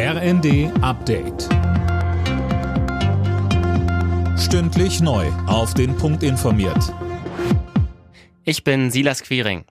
RND Update. Stündlich neu. Auf den Punkt informiert. Ich bin Silas Quiring.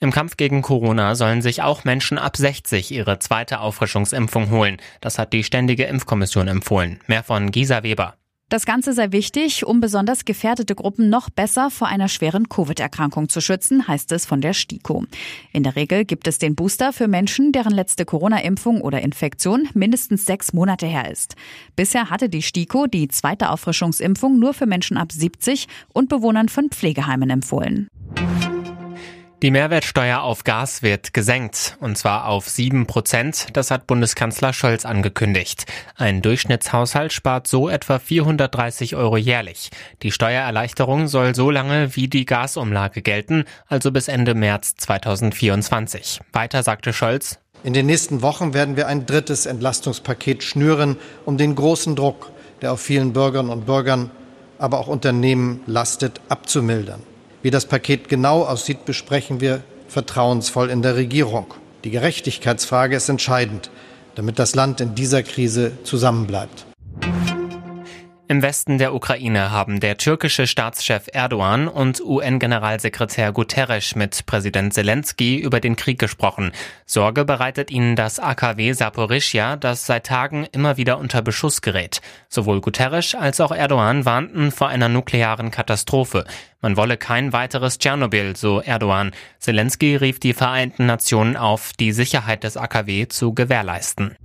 Im Kampf gegen Corona sollen sich auch Menschen ab 60 ihre zweite Auffrischungsimpfung holen. Das hat die Ständige Impfkommission empfohlen. Mehr von Gisa Weber. Das Ganze sei wichtig, um besonders gefährdete Gruppen noch besser vor einer schweren Covid-Erkrankung zu schützen, heißt es von der STIKO. In der Regel gibt es den Booster für Menschen, deren letzte Corona-Impfung oder Infektion mindestens sechs Monate her ist. Bisher hatte die STIKO die zweite Auffrischungsimpfung nur für Menschen ab 70 und Bewohnern von Pflegeheimen empfohlen. Die Mehrwertsteuer auf Gas wird gesenkt, und zwar auf 7 Prozent. Das hat Bundeskanzler Scholz angekündigt. Ein Durchschnittshaushalt spart so etwa 430 Euro jährlich. Die Steuererleichterung soll so lange wie die Gasumlage gelten, also bis Ende März 2024. Weiter sagte Scholz, in den nächsten Wochen werden wir ein drittes Entlastungspaket schnüren, um den großen Druck, der auf vielen Bürgerinnen und Bürgern, aber auch Unternehmen lastet, abzumildern. Wie das Paket genau aussieht, besprechen wir vertrauensvoll in der Regierung. Die Gerechtigkeitsfrage ist entscheidend, damit das Land in dieser Krise zusammenbleibt. Im Westen der Ukraine haben der türkische Staatschef Erdogan und UN-Generalsekretär Guterres mit Präsident Zelensky über den Krieg gesprochen. Sorge bereitet ihnen das AKW Saporischja, das seit Tagen immer wieder unter Beschuss gerät. Sowohl Guterres als auch Erdogan warnten vor einer nuklearen Katastrophe. Man wolle kein weiteres Tschernobyl, so Erdogan. Zelensky rief die Vereinten Nationen auf, die Sicherheit des AKW zu gewährleisten.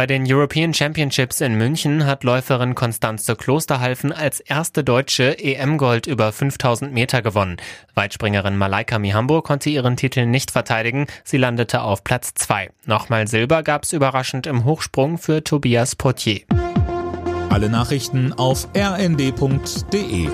Bei den European Championships in München hat Läuferin Konstanze Klosterhalfen als erste Deutsche EM-Gold über 5000 Meter gewonnen. Weitspringerin Malaika Mihambo konnte ihren Titel nicht verteidigen. Sie landete auf Platz 2. Nochmal Silber gab es überraschend im Hochsprung für Tobias Potier. Alle Nachrichten auf rnd.de